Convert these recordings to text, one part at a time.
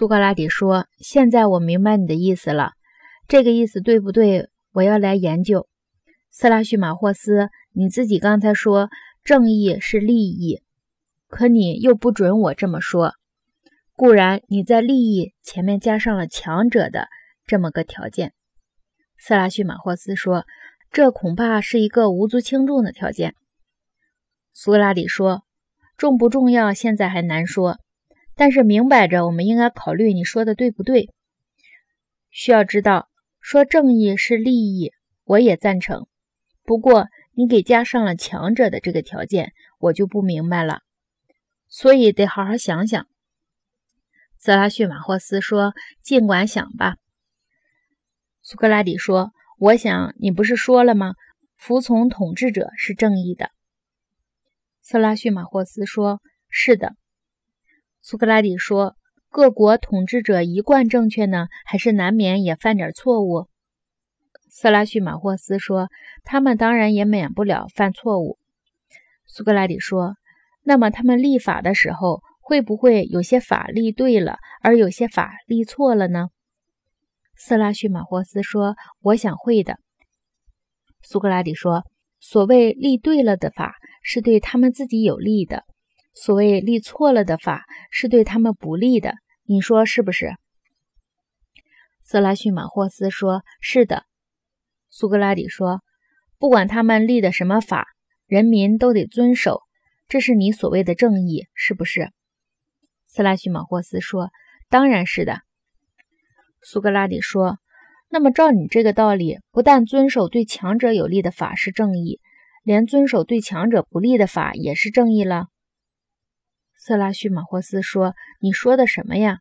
苏格拉底说：“现在我明白你的意思了，这个意思对不对？我要来研究。”斯拉叙马霍斯，你自己刚才说正义是利益，可你又不准我这么说。固然你在利益前面加上了强者的这么个条件。斯拉叙马霍斯说：“这恐怕是一个无足轻重的条件。”苏格拉底说：“重不重要，现在还难说。”但是明摆着，我们应该考虑你说的对不对？需要知道，说正义是利益，我也赞成。不过你给加上了强者的这个条件，我就不明白了。所以得好好想想。泽拉逊马霍斯说：“尽管想吧。”苏格拉底说：“我想你不是说了吗？服从统治者是正义的。”色拉逊马霍斯说：“是的。”苏格拉底说：“各国统治者一贯正确呢，还是难免也犯点错误？”色拉叙马霍斯说：“他们当然也免不了犯错误。”苏格拉底说：“那么他们立法的时候，会不会有些法立对了，而有些法立错了呢？”色拉叙马霍斯说：“我想会的。”苏格拉底说：“所谓立对了的法，是对他们自己有利的。”所谓立错了的法是对他们不利的，你说是不是？色拉逊马霍斯说：“是的。”苏格拉底说：“不管他们立的什么法，人民都得遵守，这是你所谓的正义，是不是？”色拉逊马霍斯说：“当然是的。”苏格拉底说：“那么照你这个道理，不但遵守对强者有利的法是正义，连遵守对强者不利的法也是正义了？”色拉叙马霍斯说：“你说的什么呀？”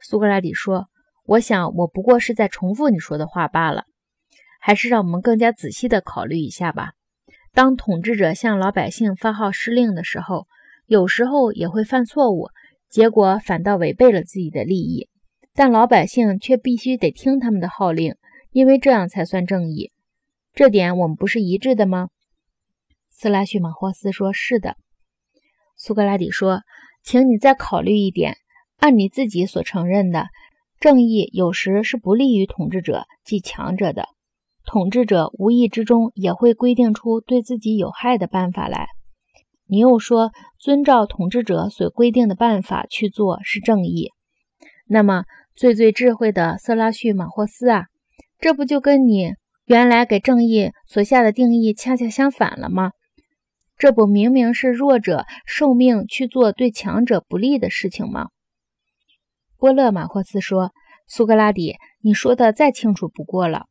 苏格拉底说：“我想，我不过是在重复你说的话罢了。还是让我们更加仔细的考虑一下吧。当统治者向老百姓发号施令的时候，有时候也会犯错误，结果反倒违背了自己的利益。但老百姓却必须得听他们的号令，因为这样才算正义。这点我们不是一致的吗？”斯拉叙马霍斯说：“是的。”苏格拉底说：“请你再考虑一点，按你自己所承认的，正义有时是不利于统治者，即强者的。统治者无意之中也会规定出对自己有害的办法来。你又说遵照统治者所规定的办法去做是正义，那么最最智慧的色拉叙马霍斯啊，这不就跟你原来给正义所下的定义恰恰相反了吗？”这不明明是弱者受命去做对强者不利的事情吗？波勒马霍斯说：“苏格拉底，你说的再清楚不过了。